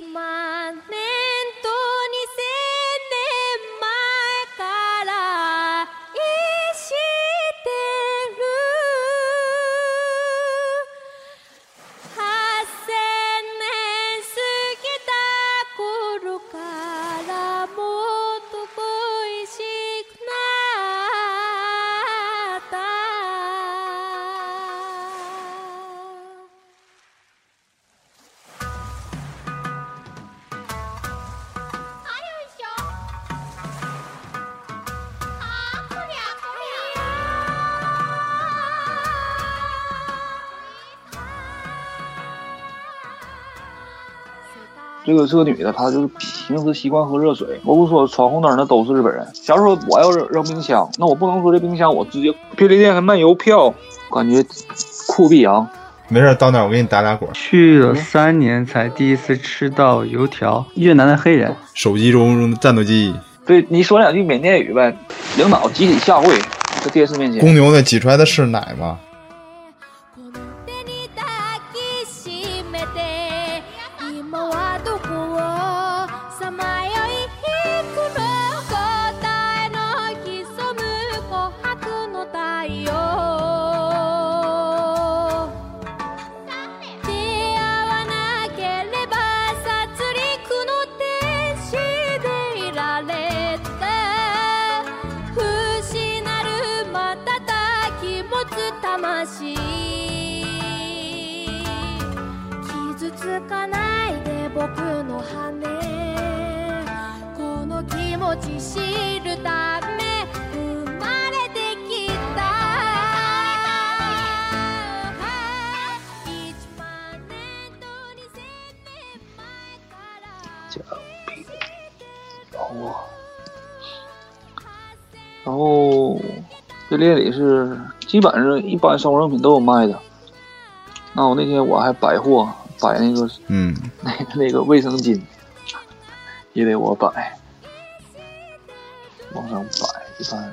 much. 这个是个女的，她就是平时习惯喝热水。我不说闯红灯的都是日本人。假如说我要扔扔冰箱，那我不能说这冰箱我直接便利店还卖邮票，感觉酷毙啊！没事，到那儿我给你打打滚。去了三年才第一次吃到油条，越南的黑人。手机中战斗机，对你说两句缅甸语呗，领导集体下跪，在电视面前。公牛那挤出来的是奶吗？店里是基本上一般生活用品都有卖的。那我那天我还摆货，摆那个嗯，那 个那个卫生巾，也得我摆，往上摆，一般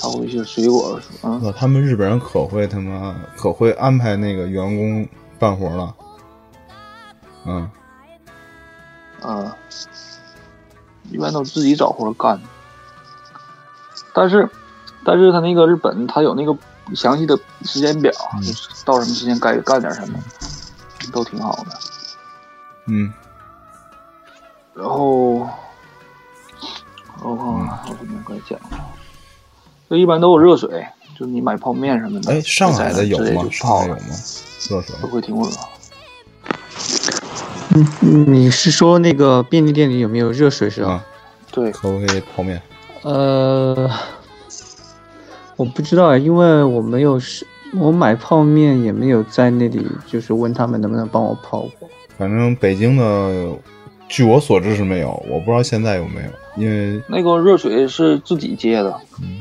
还有一些水果，嗯，我他们日本人可会他妈可会安排那个员工干活了。嗯，啊，一般都自己找活干。但是，但是他那个日本，他有那个详细的时间表，嗯就是到什么时间该干点什么，都挺好的。嗯，然后，我看看还有什么该讲的。就一般都有热水，就你买泡面什么的。哎，上海的有吗？就泡了上海有吗？热水都会挺热。嗯，你是说那个便利店里有没有热水是吧？啊？对，可不可以泡面？呃，我不知道啊，因为我没有是，我买泡面也没有在那里，就是问他们能不能帮我泡过。反正北京的，据我所知是没有，我不知道现在有没有，因为那个热水是自己接的。嗯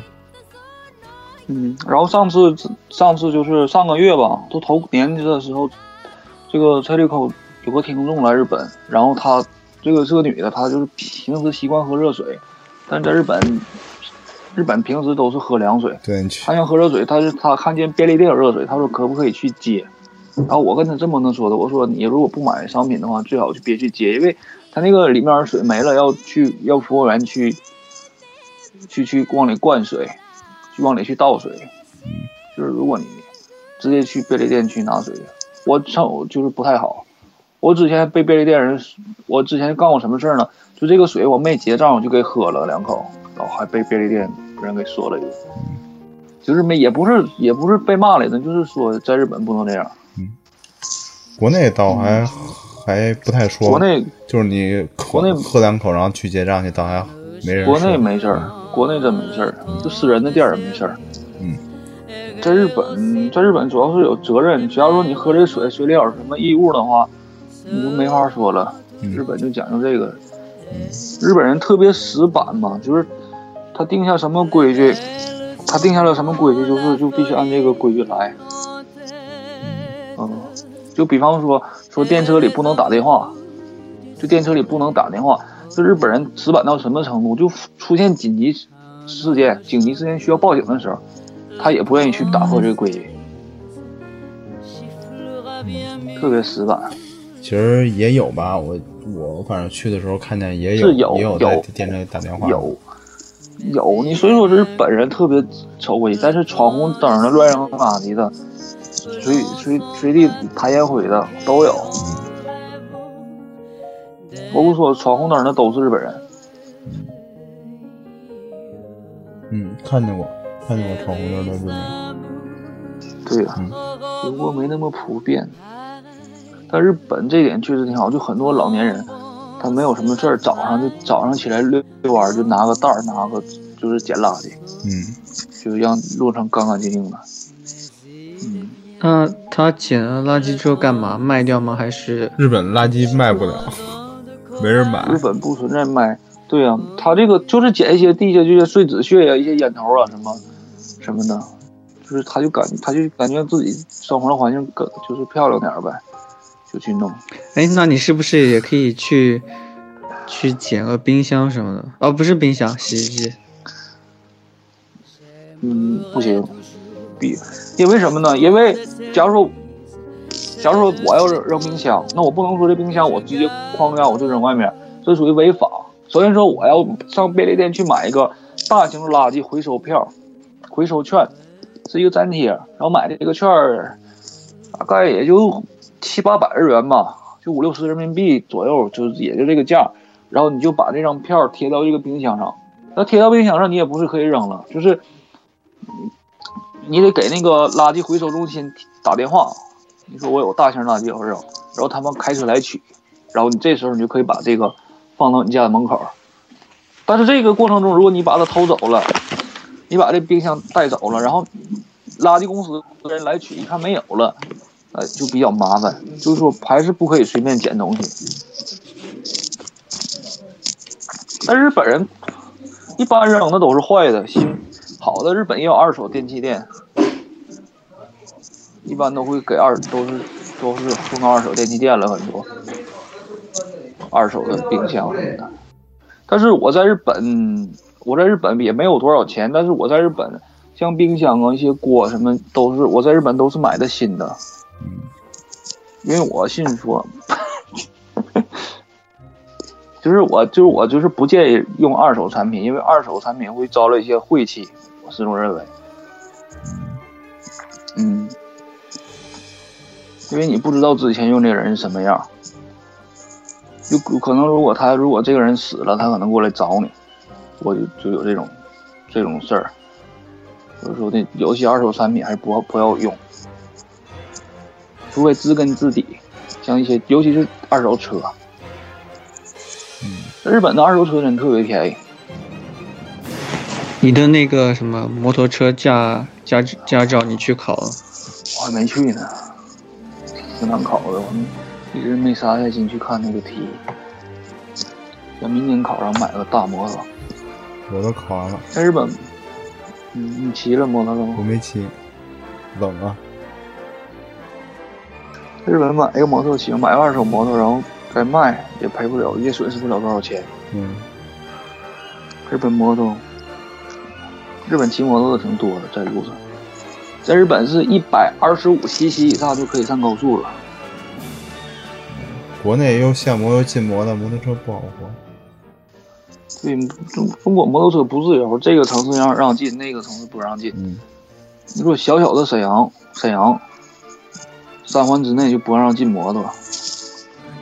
嗯，然后上次上次就是上个月吧，都头年的时候，这个蔡立口有个听众来日本，然后她这个是个女的，她就是平时习惯喝热水，但是在日本，日本平时都是喝凉水。对你去她想喝热水，他是他看见便利店有热水，他说可不可以去接？然后我跟他这么跟说的，我说你如果不买商品的话，最好就别去接，因为他那个里面水没了，要去 要服务员去去去往里灌水，去往里去倒水。就是如果你直接去便利店去拿水，我上就是不太好。我之前被便利店人，我之前干过什么事儿呢？就这个水我没结账，我就给喝了两口，然后还被便利店人给说了一顿。就是没也不是也不是被骂来的，就是说在日本不能这样。嗯国内倒还、还不太说，国内就是你国内喝喝两口，然后去结账去，倒还没人国内没事儿，国内真没事儿，就私人的店儿也没事儿。嗯，在日本，在日本主要是有责任，只要说你喝这水水里有什么异物的话，你就没法说了。嗯日本就讲究这个，日本人特别死板嘛，就是他定下什么规矩，他定下了什么规矩，就是就必须按这个规矩来。嗯，就比方说说电车里不能打电话，就电车里不能打电话。这日本人死板到什么程度？就出现紧急事件、紧急事件需要报警的时候，他也不愿意去打破这个规矩，特别死板。其实也有吧，我我反正去的时候看见也有有也有在电车里打电话，有有，你所以说是本人特别抽规矩，但是闯红灯的、乱扔垃圾的、随随随地弹烟灰的都有。我不说闯红灯的都是日本人，嗯，看见过看见过闯红灯的日本人，对呀、只不过没那么普遍。但日本这点确实挺好，就很多老年人，他没有什么事儿，早上就早上起来遛遛弯儿，就拿个袋儿，拿个就是捡垃圾，嗯，就让路上干干净净的。嗯，那他捡了垃圾之后干嘛？卖掉吗？还是日本垃圾卖不了，没人买日，本不存在卖。对呀、他这个就是捡一些地下这些碎纸屑呀、一些烟头啊什么什么的，就是他就感他就感觉自己生活的环境更就是漂亮点儿呗，就去弄。哎，那你是不是也可以去去捡个冰箱什么的？哦，不是冰箱，洗衣机。嗯，不行，比因为什么呢？因为假如说，假如说我要扔扔冰箱，那我不能说这冰箱我直接哐当我就扔外面，这属于违法。所以说我要上便利店去买一个大型垃圾回收票、回收券，是一个粘贴，然后买的这个券儿大概也就七八百日元吧，就五六十人民币左右，就也就这个价。然后你就把这张票贴到这个冰箱上，那贴到冰箱上你也不是可以扔了，就是你得给那个垃圾回收中心打电话，你说我有大型垃圾要扔，然后他们开车来取，然后你这时候你就可以把这个放到你家的门口。但是这个过程中，如果你把它偷走了，你把这冰箱带走了，然后垃圾公司的人来取，一看没有了，呃，就比较麻烦。就是说，还是不可以随便捡东西。但日本人一般扔的都是坏的，新好的日本也有二手电器店，一般都会给二都是都是送到二手电器店了很多，二手的冰箱什么的。但是我在日本，我在日本也没有多少钱，但是我在日本像冰箱啊一些锅什么都是我在日本都是买的新的，因为我信说。就是我，就是我，就是不建议用二手产品，因为二手产品会招来一些晦气，我始终认为。嗯，因为你不知道之前用这个人是什么样，就可能如果他如果这个人死了，他可能过来找你，我就就有这种这种事儿。所以说呢，有些二手产品还是不要不要用，除非知根知底，像一些尤其是二手车。嗯日本的二手车真特别便宜，你的那个什么摩托车驾驾驾照你去考了？我还没去呢，挺难考的，我们一直没啥耐心去看那个题。在明年考上买个大摩托。我都考完了，在日本，你，你骑了摩托了吗我？没骑，冷啊，日本买一个摩托行，买个二手摩托，然后再卖也赔不了，也损失不了多少钱。嗯，日本摩托，日本骑摩托的挺多的，在路上，在日本是一百二十五 cc 以上就可以上高速了。国内又限摩又禁摩的，摩托车不好活。对，中中国摩托车不自由，这个城市让让进，那个城市不让进。嗯，你说小小的沈阳，沈阳三环之内就不让进摩托，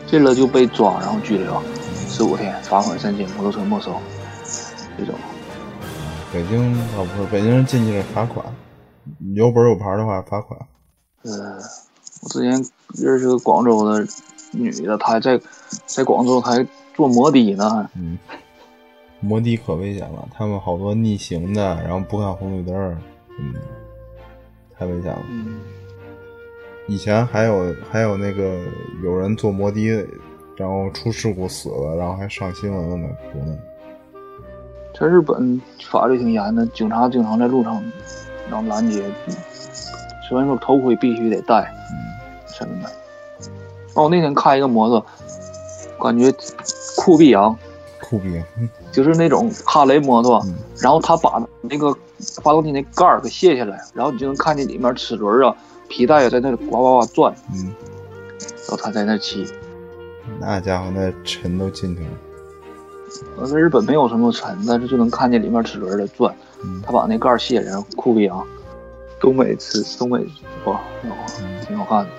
进了就被抓，然后拘留十五天，罚款三千，摩托车没收。这种北京啊不是，北京人进去是罚款，有本有牌的话罚款。呃，我之前认识个广州的女的，她还在在广州，她还做摩的呢。嗯，摩的可危险了，他们好多逆行的，然后不看红绿灯儿，嗯，太危险了。嗯，以前还有还有那个有人坐摩的，然后出事故死了，然后还上新闻了呢，国内。在日本法律挺严的，警察经常在路上然后拦截，虽然说头盔必须得戴，什么的。哦，我那天开一个摩托，感觉酷毙羊，酷毙！就是那种哈雷摩托，嗯然后他把那个发动机那盖儿给卸下来，然后你就能看见里面齿轮啊、皮带也在那里呱呱呱转，嗯，然后他在那骑，那家伙那尘都进去了。呃，在日本没有什么尘，但是就能看见里面齿轮在转。嗯他把那盖儿卸下，酷毙啊！东北吃东北哇，挺好看的。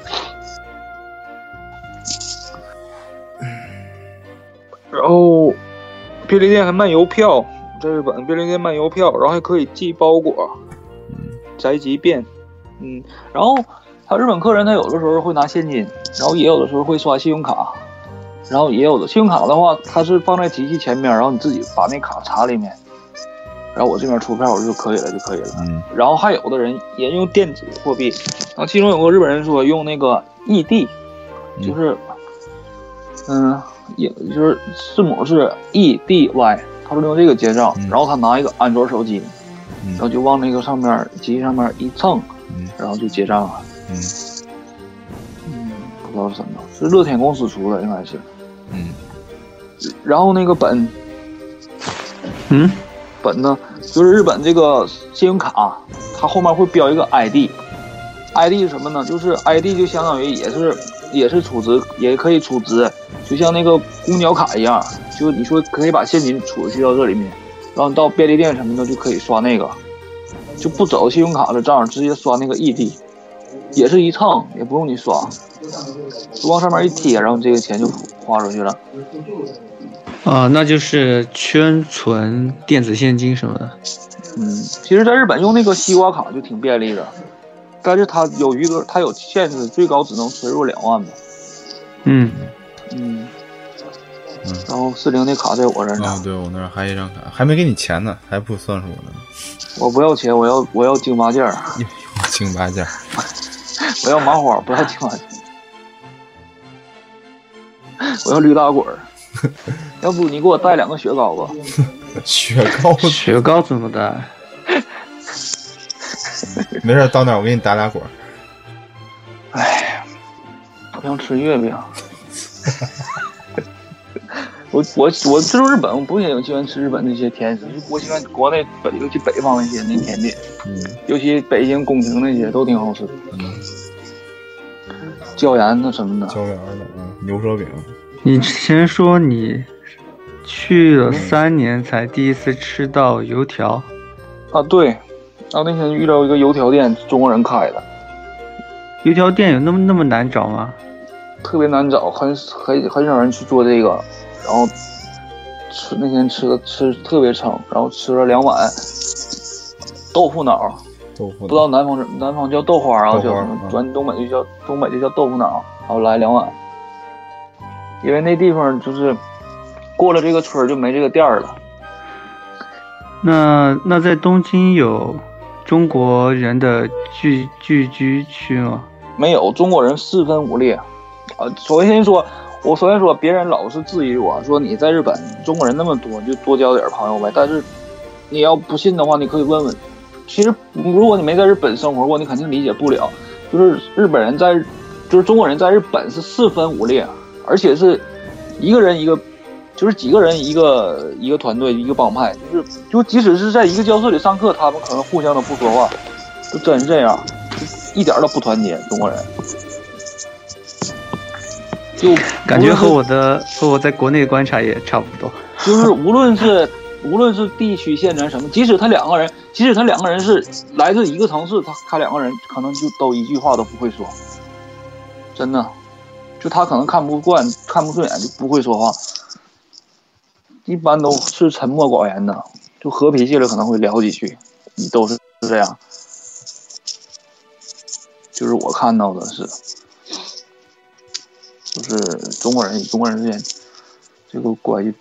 然后便利店还卖邮票，在日本便利店卖邮票，然后还可以寄包裹，宅急便，嗯，然后他日本客人他有的时候会拿现金，然后也有的时候会刷信用卡，然后也有的信用卡的话，他是放在机器前面，然后你自己把那卡插里面，然后我这边出票就可以了就可以了。嗯然后还有的人也用电子货币，然后其中有个日本人说用那个 ED，嗯就是，嗯，也就是字母是 E D Y，他说用这个结账，嗯然后他拿一个安卓手机，嗯然后就往那个上面机器上面一蹭，嗯然后就结账了。嗯嗯，不知道是什么，是乐天公司出的应该是。嗯然后那个本嗯，本呢，就是日本这个信用卡，它后面会标一个 ID。ID 是什么呢？就是 ID 就相当于也是也是储值，也可以储值，就像那个公交卡一样，就你说可以把现金储蓄到这里面，然后你到便利店什么的就可以刷那个，就不走信用卡的账，直接刷那个 ED，也是一蹭，也不用你刷，就往上面一贴，然后这个钱就花出去了。啊，那就是圈存电子现金什么的。嗯，其实在日本用那个西瓜卡就挺便利的，但是它有余额它有限制，最高只能存入两万吧。嗯，嗯，嗯然后四零那卡在我这儿呢，啊，对我那儿还有一张卡，还没给你钱呢，还不算是我的呢。我不要钱，我要我要京八件儿，又有清八件儿，我要麻花，不要京八件儿，我要驴打滚儿。要不你给我带两个雪糕吧？雪糕，雪糕怎么带？没事，到那儿我给你打俩滚儿。哎，我想吃月饼。我我我就是日本，我不也喜欢吃日本那些甜食，我喜欢国内北，尤其北方那些那甜点，嗯尤其北京宫廷那些都挺好吃，嗯，椒盐那什么的。椒盐的，嗯，牛舌饼，你之前说你去了三年才第一次吃到油条，啊，对，然后那天遇到一个油条店，中国人开的，油条店有那么那么难找吗？特别难找，很很很少人去做这个，然后吃那天吃的吃特别撑，然后吃了两碗豆腐脑，豆腐，不知道南方是南方叫豆花啊，叫什么？东北就叫东北就叫豆腐脑，然后来两碗，因为那地方就是过了这个村儿就没这个店儿了。那那在东京有中国人的聚聚居区吗？没有中国人四分五裂，啊，首先说，我首先说，别人老是质疑我说你在日本中国人那么多，你就多交点朋友呗。但是你要不信的话，你可以问问。其实如果你没在日本生活过，你肯定理解不了，就是日本人在，就是中国人在日本是四分五裂，而且是一个人一个，就是几个人一个一个团队一个帮派，就是就即使是在一个教室里上课，他们可能互相都不说话，就真是这样。一点都不团结，中国人。就 感觉和我的 和我在国内观察也差不多。就是 无论是无论是地区、县城什么，即使他两个人，即使他两个人是来自一个城市，他他两个人可能就都一句话都不会说，真的，就他可能看不惯、看不顺眼就不会说话，一般都是沉默寡言的，就和脾气了可能会聊几句，你都是这样。就是我看到的是，就是中国人与中国人之间这个关系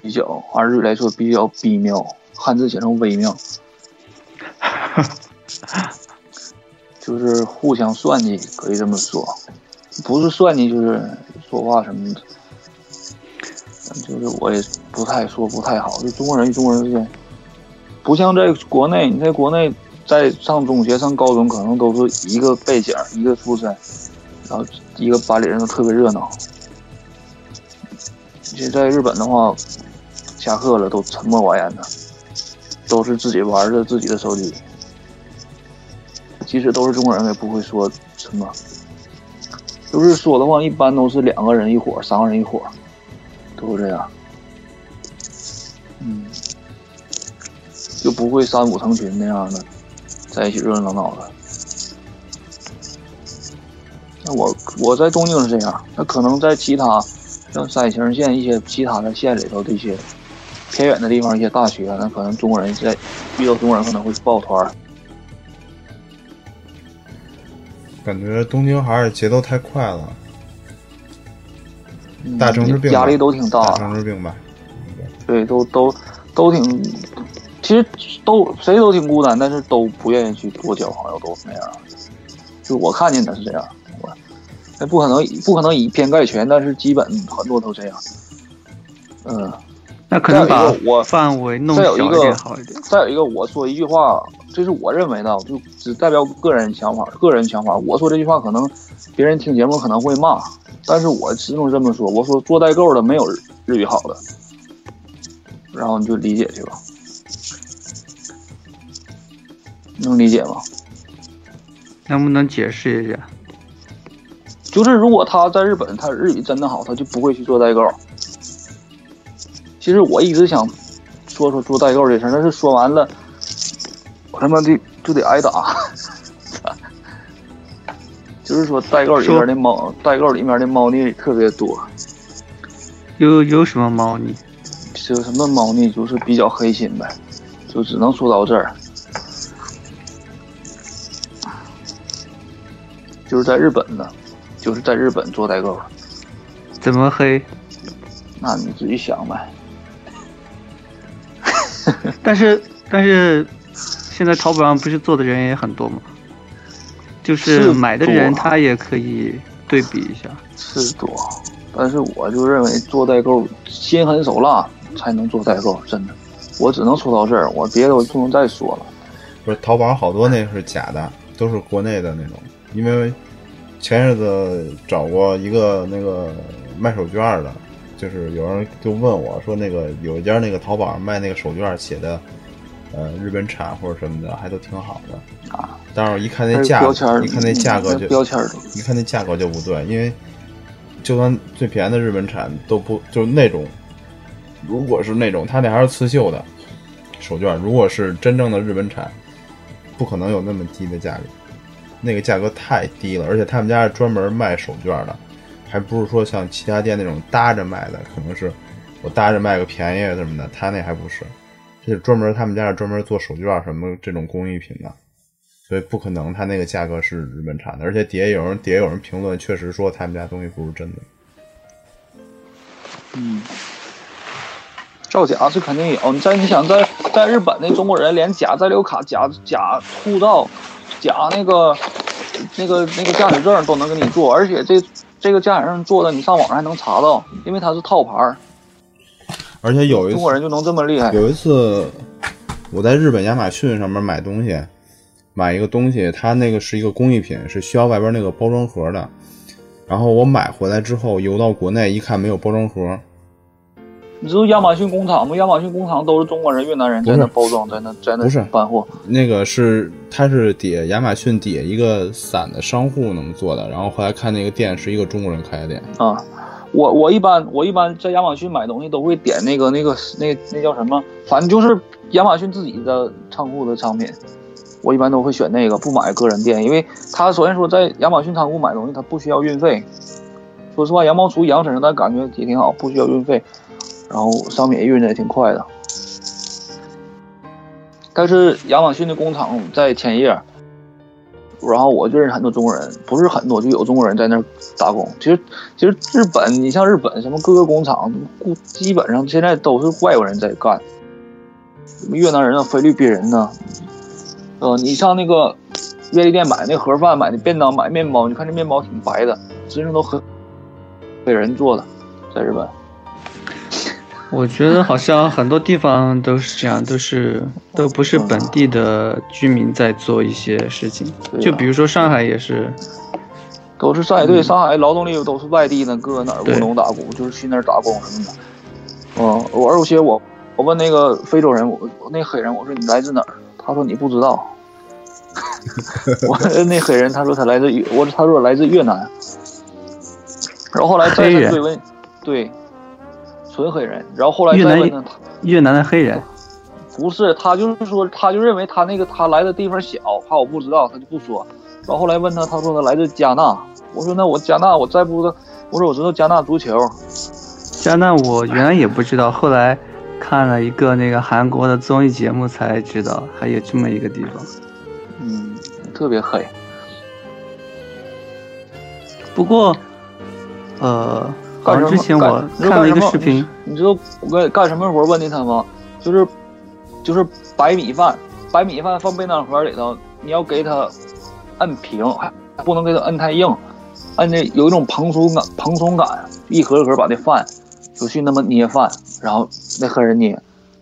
比较，按日语来说比较微妙，汉字写成微妙，就是互相算计，可以这么说，不是算计就是说话什么的，就是我也不太说不太好，就中国人与中国人之间，不像在国内，你在国内。在上中学、上高中，可能都是一个背景、一个出身，然后一个班里人都特别热闹。其实在日本的话，下课了都沉默寡言的，都是自己玩着自己的手机。即使都是中国人，也不会说什么。就是说的话，一般都是两个人一伙，三个人一伙，都是这样。嗯，就不会三五成群那样的，在一起热热闹闹的。那我我在东京是这样，那可能在其他像山形县一些其他的县里头的一些偏远的地方一些大学，那可能中国人在遇到中国人可能会抱团儿。感觉东京还是节奏太快了，嗯大城市病压力都挺大大城市病吧。对，都都都挺，其实都谁都挺孤单，但是都不愿意去多交朋友，都是那样。就我看见的是这样，不可能不可能以偏概全，但是基本很多都这样。嗯，那可能把我范围弄小点好一点。再有一个，我说一句话，这是我认为的，就只代表个人想法，个人想法。我说这句话可能别人听节目可能会骂，但是我始终这么说。我说做代购的没有日日语好的，然后你就理解去吧，能理解吗？能不能解释一下？就是如果他在日本，他日语真的好，他就不会去做代购。其实我一直想说说做代购这事儿，但是说完了，我他妈的就得挨打。就是说代购里面的猫，代购里面的猫腻特别多。有有什么猫腻？这个什么猫腻，就是比较黑心呗，就只能说到这儿。就是在日本呢，就是在日本做代购，怎么黑？那你自己想呗。但是但是，现在淘宝上不是做的人也很多吗？就是是买的人他也可以对比一下。是多，但是我就认为做代购心狠手辣才能做代购，真的。我只能说到这儿，我别的我不能再说了。不是淘宝上好多那是假的，都是国内的那种。因为前日子找过一个那个卖手绢的，就是有人就问我说，那个有一家那个淘宝上卖那个手绢写的，呃，日本产或者什么的，还都挺好的啊。但是我一看那价标签儿，一看那价格嗯就标签儿一看那价格就不对，因为就算最便宜的日本产都不就是那种，如果是那种，它那还是刺绣的手绢，如果是真正的日本产，不可能有那么低的价格，那个价格太低了，而且他们家是专门卖手绢的，还不是说像其他店那种搭着卖的，可能是我搭着卖个便宜什么的，他那还不是，这是专门他们家是专门做手绢什么这种工艺品的。所以不可能，他那个价格是日本产的，而且底下有人底下有人评论，确实说他们家东西不是真的。嗯，造假是肯定有。你在你想在在日本的中国人连假在留卡、假假护照、假那个那个那个驾驶证都能给你做，而且这这个驾驶证做的你上网上还能查到，因为它是套牌儿，而且有一次中国人就能这么厉害。有一次我在日本亚马逊上面买东西，买一个东西，它那个是一个工艺品，是需要外边那个包装盒的。然后我买回来之后邮到国内一看没有包装盒，你知道亚马逊工厂吗？亚马逊工厂都是中国人、越南人在那包装，在那在那搬货。那个是它是底下亚马逊底下一个散的商户那么做的。然后后来看那个店是一个中国人开的店，啊，我我一般我一般在亚马逊买东西都会点那个那个那那叫什么，反正就是亚马逊自己的仓库的商品，我一般都会选那个，不买个人店，因为他首先说在亚马逊仓库买东西，他不需要运费。说实话，羊毛出羊身上，但感觉也挺好，不需要运费，然后商品也运的也挺快的。但是亚马逊的工厂在千叶，然后我就认识很多中国人，不是很多，就有中国人在那儿打工。其实，其实日本，你像日本什么各个工厂，基本上现在都是外国人在干，什么越南人啊、菲律宾人呐、呃，你上那个便利店买那盒饭、买那便当、买面包，你看这面包挺白的，实际上都很被人做的，在日本。我觉得好像很多地方都是这样，都是都不是本地的居民在做一些事情。就比如说上海也是，都是上海对上海劳动力都是外地的，各个哪儿务农打工，就是去那儿打工什么的。嗯，我而且我我问那个非洲人，我我那黑人我说你来自哪儿？他说你不知道。我那黑人他说他来自越，我他说来自越南。然后后来再追问，对，纯黑人。然后后来越南越南的黑人，不是，他就是说，他就认为他那个他来的地方小，怕我不知道，他就不说。然后后来问他，他说他来自加纳。我说那我加纳我再不知道，我说我知道加纳足球。加纳我原来也不知道，后来看了一个那个韩国的综艺节目才知道还有这么一个地方。嗯，特别黑。不过，呃，好干什么？之前我看了一个视频，你知道我干干什么活？问的他吗？就是就是白米饭，白米饭放便当盒里头，你要给它摁平，还不能给它摁太硬，摁的有一种蓬松感，蓬松感，一盒一盒把那饭就去那么捏饭，然后那客人捏，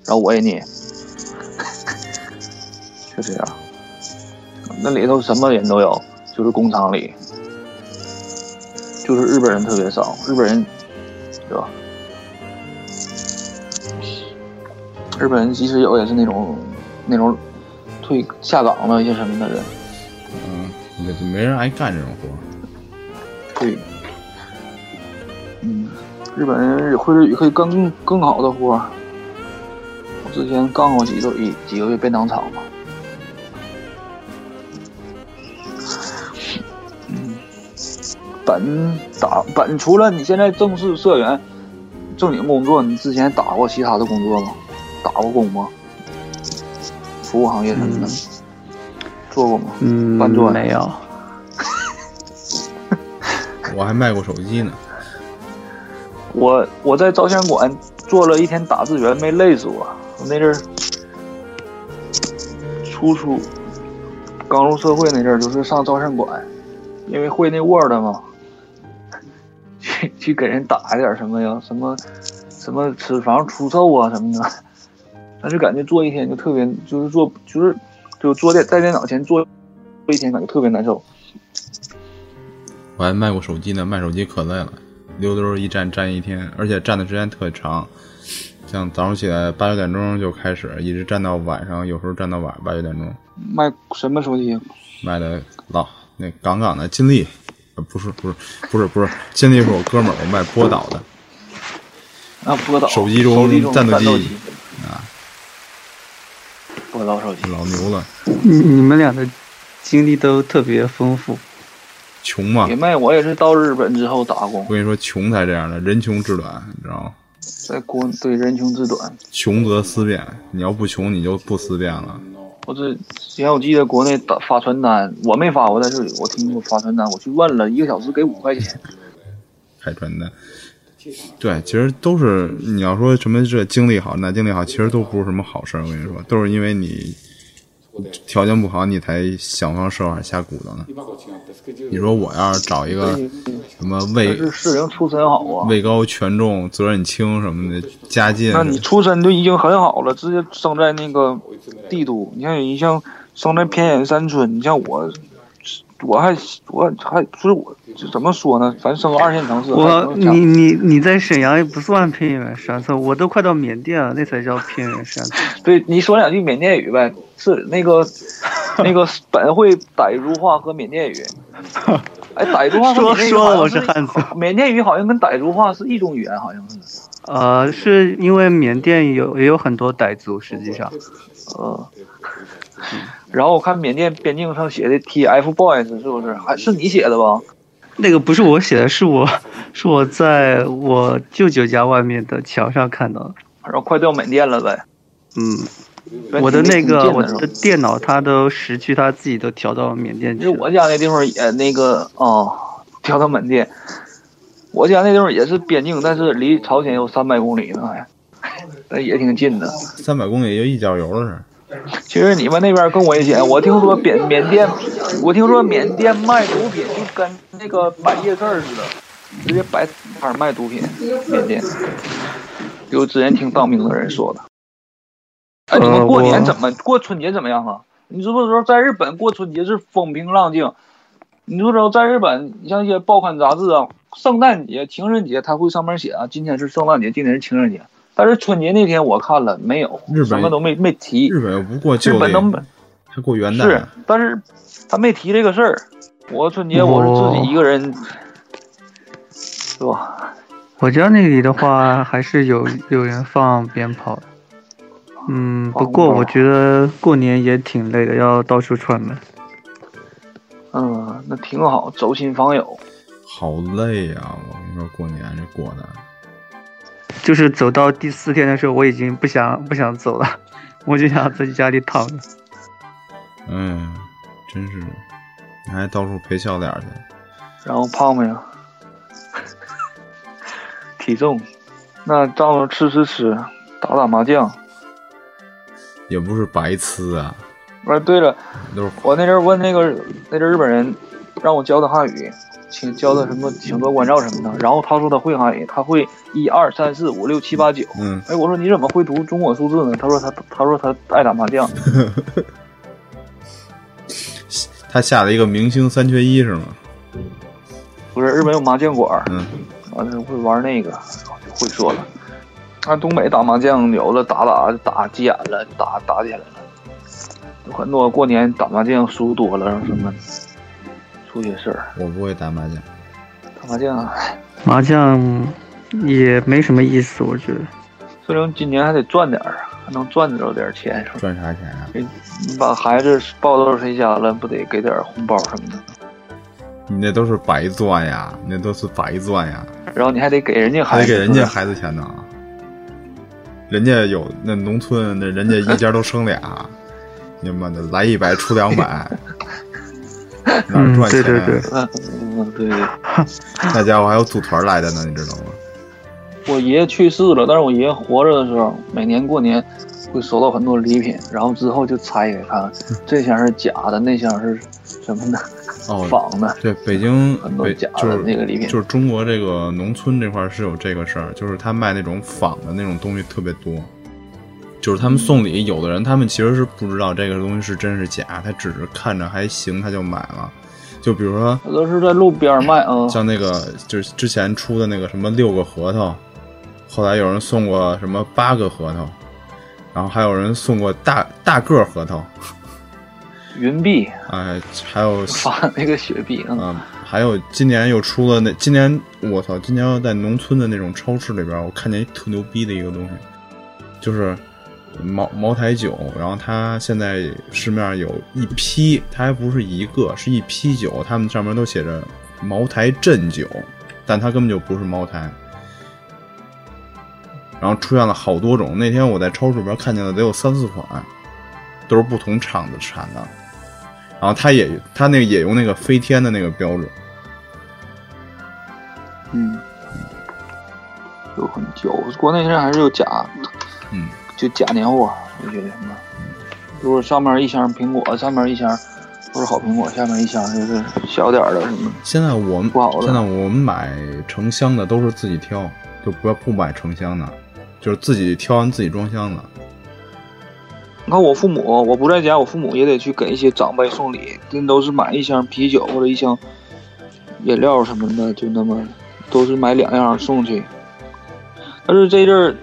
然后我也捏，就这样。那里头什么人都有，就是工厂里，就是日本人特别少，日本人，对吧？日本人即使有也是那种那种退下岗了一些什么的人，嗯，没没人爱干这种活儿。对，嗯，日本人会日语可以干更更好的活儿。我之前干过几个一几个月便当厂嘛，本打本除了你现在正式社员正经工作，你之前打过其他的工作吗？打过工吗？服务行业什么的，做过吗？嗯，搬砖没有。我还卖过手机呢。我我在照相馆做了一天打字员，没累死我。我那阵儿初出刚入社会那阵儿，就是上照相馆，因为会那 Word 嘛，去 去给人打点什么呀，什么什么脂肪出售啊什么的。但是感觉做一天就特别，就是做就是就坐在在电脑前坐坐一天，感觉特别难受。我还卖过手机呢，卖手机可累了，溜溜一站站一天，而且站的时间特长。像早上起来八九点钟就开始，一直站到晚上，有时候站到晚八九点钟。卖什么手机？卖的老那杠杠的金立，呃不是不是不是不是金立是我哥们儿，我卖波导的。啊，波导手机中战斗机机啊，波导手机。老牛了，你你们俩的经历都特别丰富。穷嘛也。卖，我也是到日本之后打工我，跟你说，穷才这样的，人穷志短，你知道吗？在国对人穷志短。穷则思变，你要不穷，你就不思变了。我这之前我记得国内打发传单，我没发过，在这里我听过发传单，我去问了一个小时给五块钱。开传单。对，其实都是你要说什么这经历好，那经历好，其实都不是什么好事。我跟你说，都是因为你条件不好，你才想方设法下蛊的呢。你说我要是找一个什么位是人出身好啊，位高权重、责任轻什么的，家境那你出身就已经很好了，直接生在那个帝都。你看你像生在偏远山村，你像我，我还我还不是我这怎么说呢？咱生个二线城市，我你你你在沈阳也不算偏远山村，我都快到缅甸了，那才叫偏远山村。对你说两句缅甸语呗，是那个 那个本会傣族话和缅甸语。哎，傣族话说说我是是汉族缅甸语好像跟傣族话是一种语言，好像是。呃，是因为缅甸有也有很多傣族，实际上，呃，然后我看缅甸边境上写的 TFBOYS 是不是？还是你写的吧？那个不是我写的，是我 是我在我舅舅家外面的墙上看到的。然后快到缅甸了呗。嗯，我的那个我的电脑它都时区它自己都调到缅甸去了。我家那地方也那个哦，调到缅甸。我家那地方也是边境，但是离朝鲜有三百公里呢，还，但 也挺近的。三百公里就一脚油的事。其实你们那边更危险。我听说缅缅甸，我听说缅甸卖毒品就跟那个摆夜市似的，直接摆摊卖毒品。缅甸，有之前听当兵的人说的。哎，你们过年怎么过春节怎么样啊？你知不知道在日本过春节是风平浪静？你知不知道在日本，你像一些报刊杂志啊，圣诞节、情人节，他会上面写啊，今天是圣诞节，今天是情人节。但是春节那天我看了没有，日本什么都没没提。日本又不过旧历日本，能还过元旦是，但是他没提这个事儿。我春节我是自己一个人是吧？我家那里的话，还是有有人放鞭炮的。嗯，不过我觉得过年也挺累的，要到处串门。嗯，那挺好，走亲访友。好累呀、我跟你说，过年这过的，就是走到第四天的时候，我已经不想不想走了，我就想在家里躺着。嗯，真是，你还到处陪笑脸去。然后胖没有？体重，那照着吃吃吃，打打麻将。也不是白吃啊，哎，对了，我那阵儿问那个那阵儿日本人，让我教他汉语，请教他什么请多关照什么的。然后他说他会汉语，他会一二三四五六七八九。嗯，哎，我说你怎么会读中国数字呢？他说他他说他爱打麻将。他下了一个明星三缺一是吗？不是日本有麻将馆儿，嗯，完了会玩那个，就会说了。按东北打麻将，有的打打打急眼了，打打起来了。有很多过年打麻将输多了，什么出些事儿。我不会打麻将，打麻将，麻将也没什么意思，我觉得。说明今年还得赚点儿啊，还能赚着点儿钱。是吧赚啥钱啊？你把孩子抱到谁家了，不得给点红包什么的？你那都是白赚呀，你那都是白赚呀，然后你还得给人家孩子，还得给人家孩子钱呢。人家有那农村，那人家一家都生俩，你妈的来一百出两百，哪儿嗯赚钱？对对对对对。那家伙还有组团来的呢，你知道吗？我爷爷去世了，但是我爷爷活着的时候，每年过年会收到很多礼品，然后之后就拆开看，这箱是假的，那箱是什么的，哦，仿的。对，北京北很多假的就是那个礼品就是中国这个农村这块儿是有这个事儿，就是他卖那种仿的那种东西特别多。就是他们送礼，有的人他们其实是不知道这个东西是真是假，他只是看着还行，他就买了。就比如说我都是在路边卖啊，像那个就是之前出的那个什么六个核桃，后来有人送过什么八个核桃，然后还有人送过大大个核桃，云币。哎，还有 发那个雪碧啊，啊，还有今年又出了那今年我操，今年在农村的那种超市里边，我看见一特牛逼的一个东西，就是茅茅台酒，然后它现在市面上有一批，它还不是一个，是一批酒，他们上面都写着茅台镇酒，但它根本就不是茅台。然后出现了好多种，那天我在超市里边看见了得有三四款，都是不同厂子产的。然后它也它那个也用那个飞天的那个标准，嗯，有很久，国内现在还是有假，嗯，就假年货，我觉得什么，就是上面一箱苹果，上面一箱都是好苹果，下面一箱就是小点儿的什么，现在我们不好的现在我们买成箱的都是自己挑，就不要不买成箱的，就是自己挑完自己装箱的。你看我父母，我不在家，我父母也得去给一些长辈送礼，那都是买一箱啤酒或者一箱饮料什么的，就那么都是买两样送去。但是这阵儿，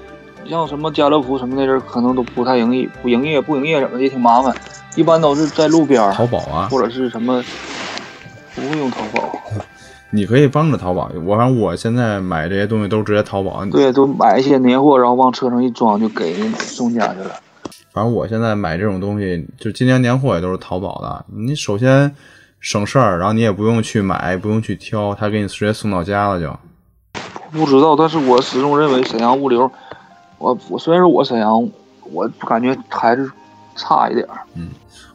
像什么家乐福什么那阵儿，可能都不太营业，不营业不营业什么的也挺麻烦，一般都是在路边儿淘宝啊，或者是什么，不会用淘宝，你可以帮着淘宝。我反正我现在买这些东西都直接淘宝。对，都买一些年货，然后往车上一装就给送家去了。反正我现在买这种东西，就今年年货也都是淘宝的。你首先省事儿，然后你也不用去买，不用去挑，他给你直接送到家了就。不知道，但是我始终认为沈阳物流，我我虽然说我沈阳，我感觉还是差一点儿。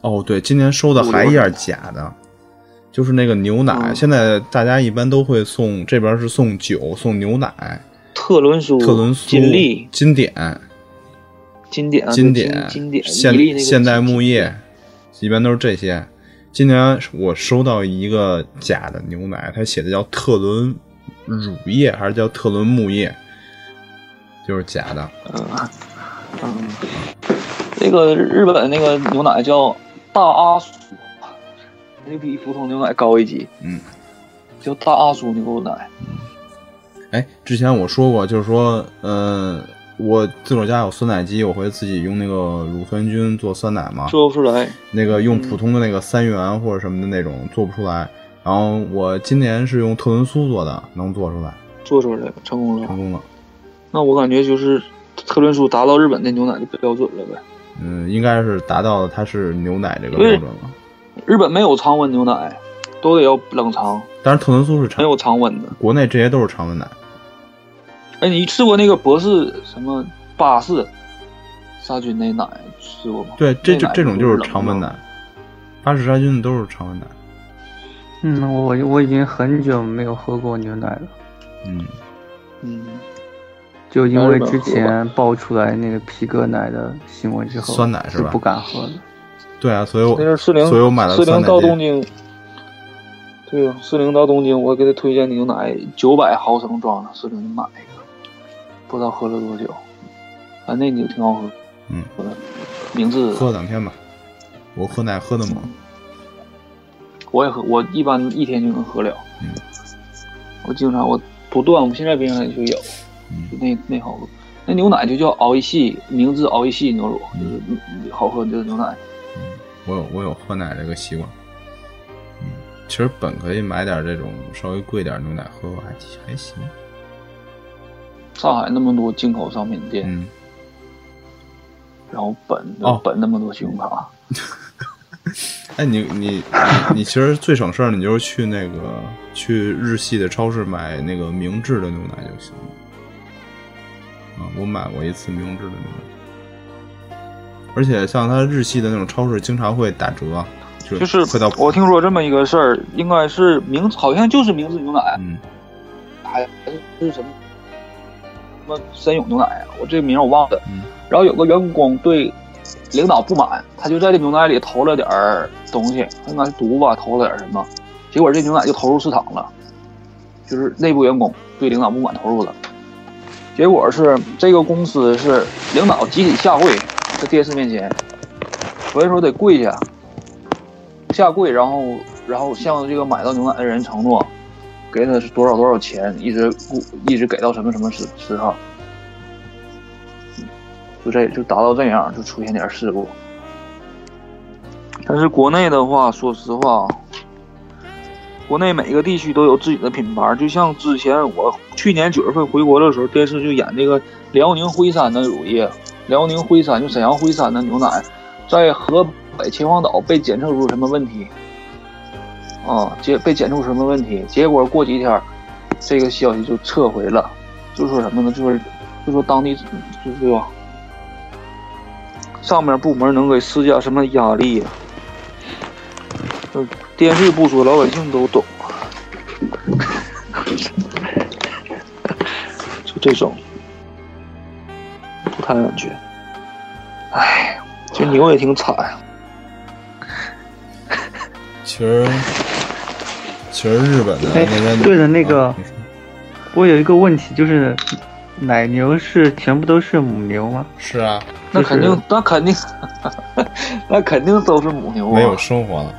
哦，对，今年收的还一样假的，就是那个牛奶。嗯现在大家一般都会送，这边是送酒，送牛奶，特仑苏、特仑苏、金利、金典、经典、经典、经典、现现代牧业，一般都是这些。今年我收到一个假的牛奶，它写的叫特仑乳业还是叫特仑木业，就是假的。嗯嗯，那个日本那个牛奶叫大阿苏，那比普通牛奶高一级。嗯，叫大阿苏牛奶。哎，之前我说过，就是说，嗯、我自个儿家有酸奶机，我会自己用那个乳酸菌做酸奶嘛。做不出来，那个用普通的那个三元或者什么的那种做不出来。然后我今年是用特仑苏做的，能做出来。做出来了，成功了。成功了。那我感觉就是特仑苏达到日本的牛奶的标准了呗。嗯，应该是达到它是牛奶这个标准了。日本没有常温牛奶，都得要冷藏，但是特仑苏是没，有常温的。国内这些都是常温奶。哎，你吃过那个博士什么巴氏杀菌那奶吃过吗？对，这就这这种就是。常温奶，巴氏杀菌的都是常温奶。嗯，我我已经很久没有喝过牛奶了，嗯，嗯，就因为之前爆出来那个皮革奶的新闻之后，酸奶是吧不敢喝了。对啊，所以我那是四零所以我买了四零酸奶店。到东京。对啊，四零到东京，我给他推荐牛奶，九百毫升装的，四零你买一个，不知道喝了多久，反正那牛挺好喝。嗯，名字喝两天吧，我喝奶喝的猛。我也喝，我一般一天就能喝了。嗯，我经常我不断，我现在冰箱里就有，嗯就那那好喝。那牛奶就叫熬一系，名字熬一系牛乳，嗯就是嗯好喝的牛奶。我有我有喝奶这个习惯。嗯，其实本可以买点这种稍微贵点牛奶喝，还还行。上海那么多进口商品店，嗯，然后本哦本那么多信用卡，哎，你你你你其实最省事儿，你就是去那个去日系的超市买那个明治的牛奶就行了。啊，我买过一次明治的牛奶，而且像它日系的那种超市，经常会打折，就就是我听说这么一个事儿，应该是明好像就是明治牛奶，嗯还是什么什么森永牛奶啊，我这个名我忘了。嗯。然后有个员工对领导不满，他就在这牛奶里投了点儿东西，应该是毒吧，投了点儿什么，结果这牛奶就投入市场了，就是内部员工对领导不满投入了，结果是这个公司是领导集体下跪，在电视面前，所以说得跪下，下跪，然后然后向这个买到牛奶的人承诺，给他是多少多少钱，一直不 一直给到什么什么时时候。就这就达到这样，就出现点事故。但是国内的话，说实话，国内每个地区都有自己的品牌。就像之前我去年九月份回国的时候，电视就演这个辽宁辉山的乳业，辽宁辉山就沈阳辉山的牛奶，在河北秦皇岛被检测出什么问题？啊，结被检测出什么问题？结果过几天，这个消息就撤回了，就说什么呢？就是就说当地就是说？上面部门能给施加什么压力呀、就电视不说，老百姓都懂。就这种，不太安全。唉，这牛也挺惨呀。其实其实日本的哎那边对的那个啊我有一个问题，就是奶牛是全部都是母牛吗？是啊，那肯定，那肯定，那肯定都是母牛啊。没有生活了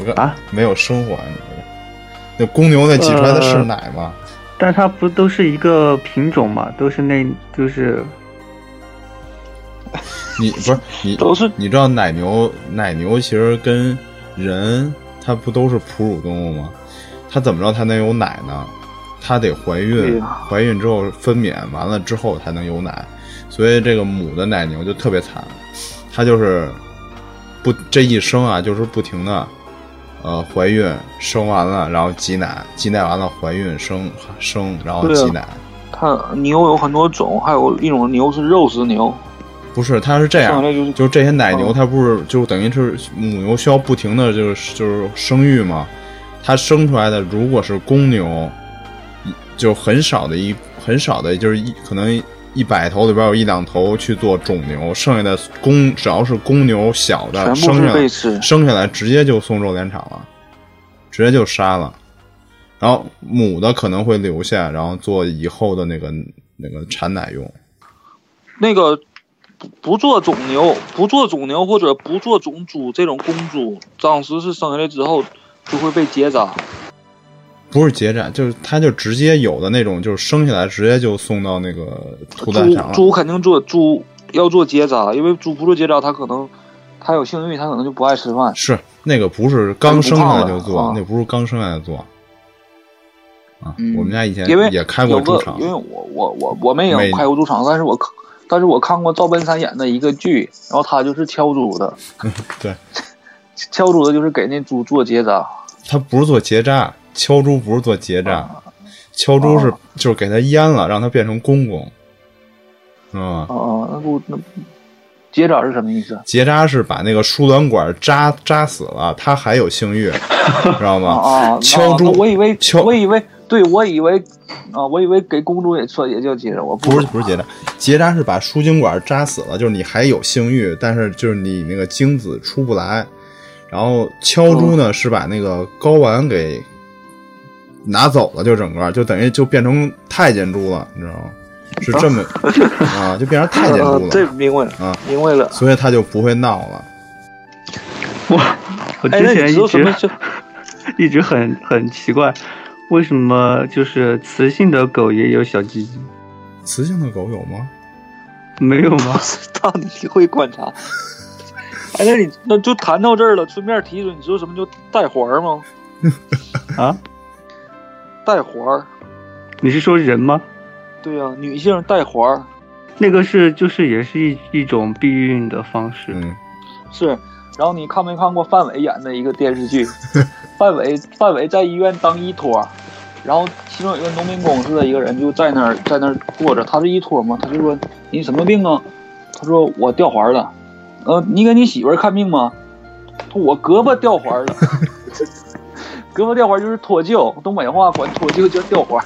啊！我看啊，没有生活啊！你这那公牛那挤出来的是呃奶吗？但它不都是一个品种吗？都是那，就是你不是你都是你知道奶牛奶牛其实跟人它不都是哺乳动物吗？它怎么着才能有奶呢？它得怀孕，怀孕之后分娩完了之后才能有奶，所以这个母的奶牛就特别惨，它就是不这一生啊，就是不停的呃怀孕生完了，然后挤奶，挤奶完了怀孕生生，然后挤奶。它牛有很多种，还有一种牛是肉食牛，不是，它是这样就是就是这些奶牛，哦它不是就等于是母牛需要不停的就是就是生育嘛，它生出来的如果是公牛，就很少的一很少的，就是一可能一百头里边有一两头去做种牛，剩下的公只要是公牛小的生下来。生下来直接就送肉联厂了，直接就杀了，然后母的可能会留下，然后做以后的那个那个产奶用。那个不不做种牛，不做种牛或者不做种猪这种公猪，当时是生下来之后就会被结扎。不是结扎，就是它就直接有的那种，就是生下来直接就送到那个屠宰场了。猪肯定做猪要做结扎，因为猪不做结扎，它可能它有性欲，它可能就不爱吃饭。是那个不是刚生下来就做，那不是刚生下来就做。啊。嗯我们家以前因为也开过猪场因为，我我我我没有开过猪场，但是我看但是我看过赵本山演的一个剧，然后他就是敲猪的，对，敲猪的就是给那猪做结扎，他不是做结扎，敲猪不是做结扎，啊敲猪是哦就是给它阉了，让它变成公公，知道吗？啊，那不那结扎是什么意思？结扎是把那个输卵管扎扎死了，它还有性欲，知道啊吗？啊，敲猪我以为敲我以为对我以为啊，我以为给公主也算也叫结扎，我不是不是结扎，结扎是把输精管扎死了，就是你还有性欲，但是就是你那个精子出不来。然后敲猪呢、是把那个睾丸给拿走了，就整个就等于就变成太监猪了，你知道吗？是这么啊，就变成太监猪 了，啊这明白了啊，明白了。所以他就不会闹了。我我哎，那你之前一直说什么就 一直很很奇怪，为什么就是雌性的狗也有小鸡鸡？雌性的狗有吗？没有吗？道你会观察。哎，那你那就谈到这儿了，顺便提一嘴，你知道什么叫带环吗？啊？带环儿，你是说人吗？对呀、女性带环儿那个是就是也是一一种避孕的方式。嗯，是。然后你看没看过范伟演的一个电视剧？范伟范伟在医院当医托，然后其中有一个农民工似的一个人就在那儿在那儿坐着，他是医托嘛，他就说你什么病啊？他说我掉环儿了。呃，你给你媳妇儿看病吗？他说我胳膊掉环儿了。胳膊吊环就是脱臼，东北话管脱臼叫吊环。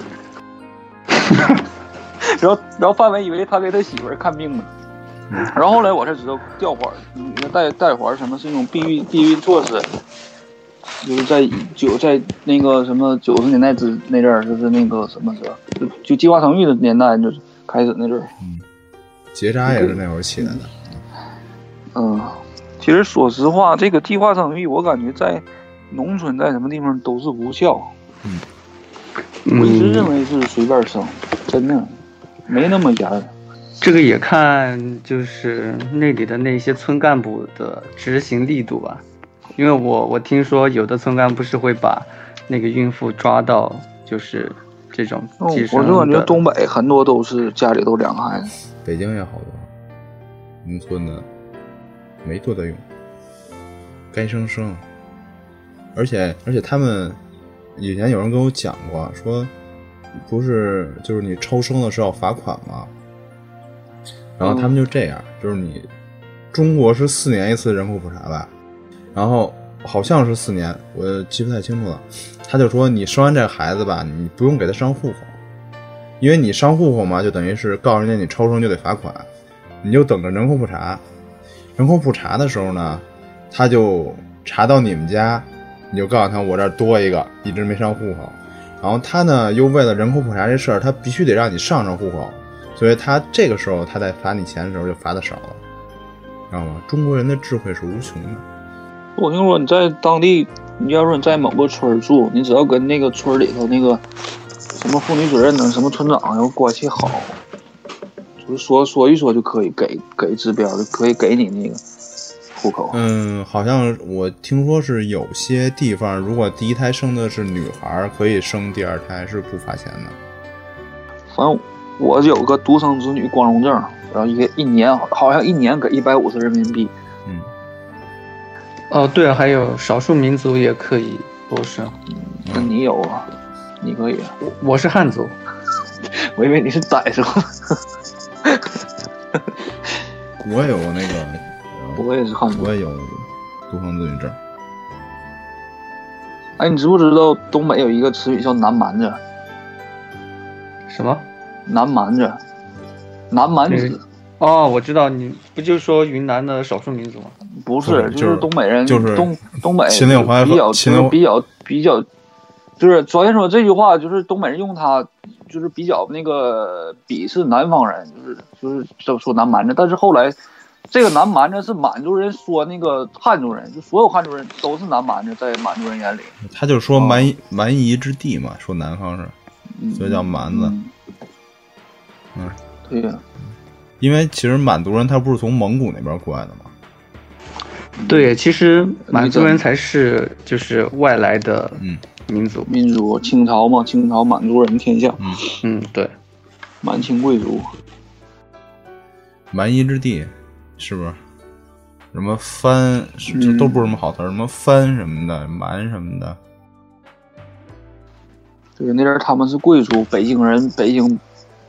然后，然后范伟以为他给他媳妇儿看病呢，然后后来我才知道吊环儿，女的带带环什么是一种避孕避孕措施，就是在九在那个什么九十年代之那阵儿，就是那个什么时候，就就计划生育的年代，就是开始那阵儿。结扎也是那会儿起来的。嗯，其实说实话，这个计划生育，我感觉在农村在什么地方都是无效。嗯我一直认嗯，为是随便生，真的没那么严。这个也看就是那里的那些村干部的执行力度吧。因为我我听说有的村干部是会把那个孕妇抓到就是这种哦我就感觉东北很多都是家里都两个孩子。北京也好多，农村的没多大用，该生生。而且而且他们以前有人跟我讲过，说不是就是你超生的是要罚款吗？然后他们就这样，就是你中国是四年一次人口普查吧，然后好像是四年，我记不太清楚了。他就说你生完这个孩子吧，你不用给他上户口，因为你上户口嘛，就等于是告诉人家你超生就得罚款，你就等着人口普查。人口普查的时候呢，他就查到你们家，你就告诉他我这多一个，一直没上户口。然后他呢，又为了人口普查这事儿，他必须得让你上上户口，所以他这个时候他在罚你钱的时候就罚的少了，知道吗？中国人的智慧是无穷的。我听说你在当地，你要说你在某个村儿住，你只要跟那个村里头那个什么妇女主任呢、什么村长要关系好，就是说说一说就可以给给指标，就可以给你那个户口。嗯，好像我听说是有些地方，如果第一胎生的是女孩，可以生第二胎是不罚钱的。反正我有个独生子女光荣证，然后一个一年好像一年给一百五十人民币。嗯，哦，对啊，还有少数民族也可以多生。那你有啊？你可以啊。我我是汉族，我以为你是傣族，我有那个，呃我也是汉族我。也有独生子女证。哎，你知不知道东北有一个词语叫“南蛮子什么？”？南蛮子，南蛮子个哦，我知道，你不就说云南的少数民族吗？不是，就是就是东北人，就是东东北秦岭淮比较比较比较，就是首先说这句话，就是东北人用它，就是比较那个鄙视南方人，就是就是就说南蛮子，但是后来。这个南蛮子是满族人说那个汉族人，就所有汉族人都是南蛮子，在满族人眼里，他就说哦蛮夷蛮夷之地嘛，说南方是，嗯所以叫蛮子。嗯，嗯。对呀，因为其实满族人他不是从蒙古那边过来的嘛。对，其实满族人才是就是外来的嗯，民族。民族，清朝嘛，清朝满族人天下，嗯，对，满清贵族。蛮夷之地，是不是？什么翻，都不是什么好词儿，什么翻什么的，蛮什么的，对，那阵他们是贵族，北京人，北京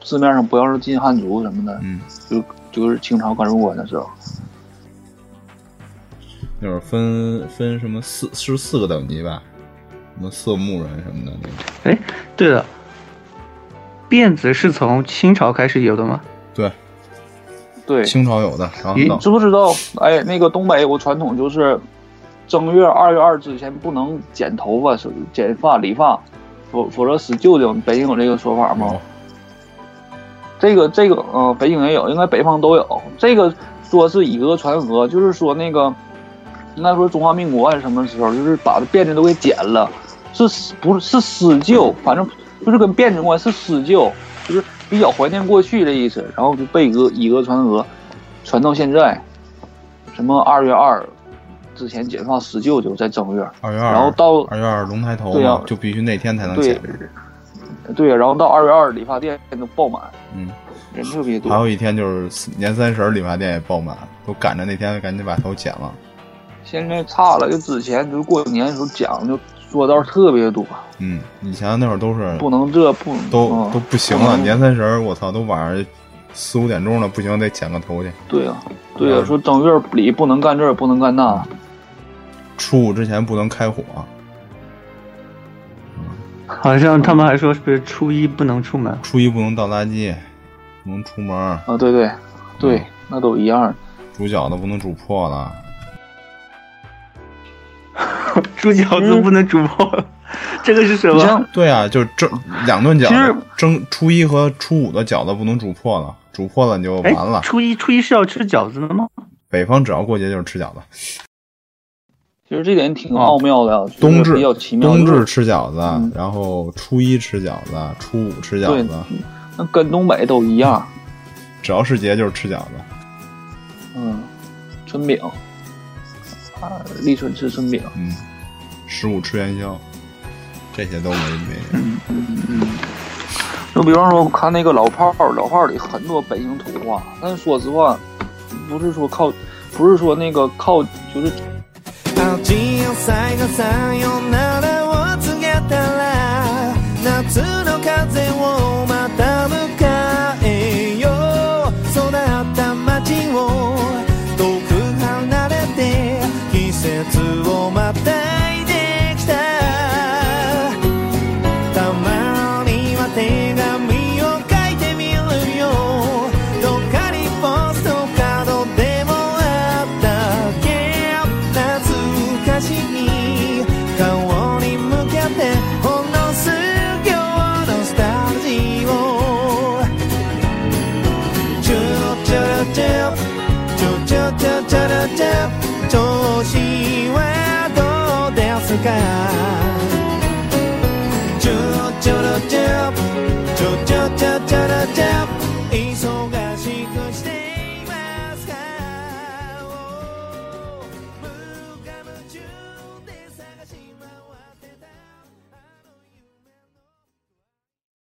字面上不让进汉族什么的，嗯，就就是清朝刚入关的时候。那会儿分分什么四是四个等级吧，什么色目人什么的那个，哎，对了，辫子是从清朝开始有的吗？对，对，清朝有的，然后咦到知不知道？哎，那个东北有个传统，就是正月二月二之前不能剪头发、是剪发、理发，否否则死舅舅。北京有这个说法吗？这个这个，呃，北京也有，应该北方都有。这个说是以讹传讹，就是说那个，应该说中华民国还是什么时候，就是把这辫子都给剪了，是死不是是施救，反正就是跟辫子有关，是施救，就是比较怀念过去的意思。然后就被讹以讹传讹，传到现在，什么二月二之前解放施救就在正月，二月二，然后到二月二龙抬头对呀嘛，就必须那天才能对剪，对，然后到二月二理发店都爆满，嗯，人特别多。还有一天就是年三十儿理发店也爆满，都赶着那天赶紧把头剪了，现在差了，就之前就是过年的时候讲究说道特别多，嗯，以前那会儿都是不能这不都嗯都不行了，嗯。年三十儿我操，都晚上四五点钟了，不行得剪个头去，对呀、对呀、嗯说正月里不能干这，不能干那，初五之前不能开火，好像他们还说是初一不能出门，初一不能倒垃圾，不能出门，啊，对对对，嗯那都一样。煮饺子不能煮破了，煮饺子不能煮破，这个是什么？对啊，就蒸两顿饺其实子，蒸初一和初五的饺子不能煮破了，煮破了你就哎完了。初一初一是要吃饺子的吗？北方只要过节就是吃饺子，其实这点挺哦奥妙的，就是冬至比较奇妙。冬至吃饺子，嗯然后初一吃饺子，初五吃饺子，，那跟东北都一样。只要是节就是吃饺子。嗯，春饼，啊，立春吃春饼。嗯，十五吃元宵，这些都没没。嗯嗯嗯。就比方说，我看那个老炮儿，老炮儿里很多北京土话，但是说实话，不是说靠，不是说那个靠，就是青い野菜がさよならを告げたら夏の風をまた da da da da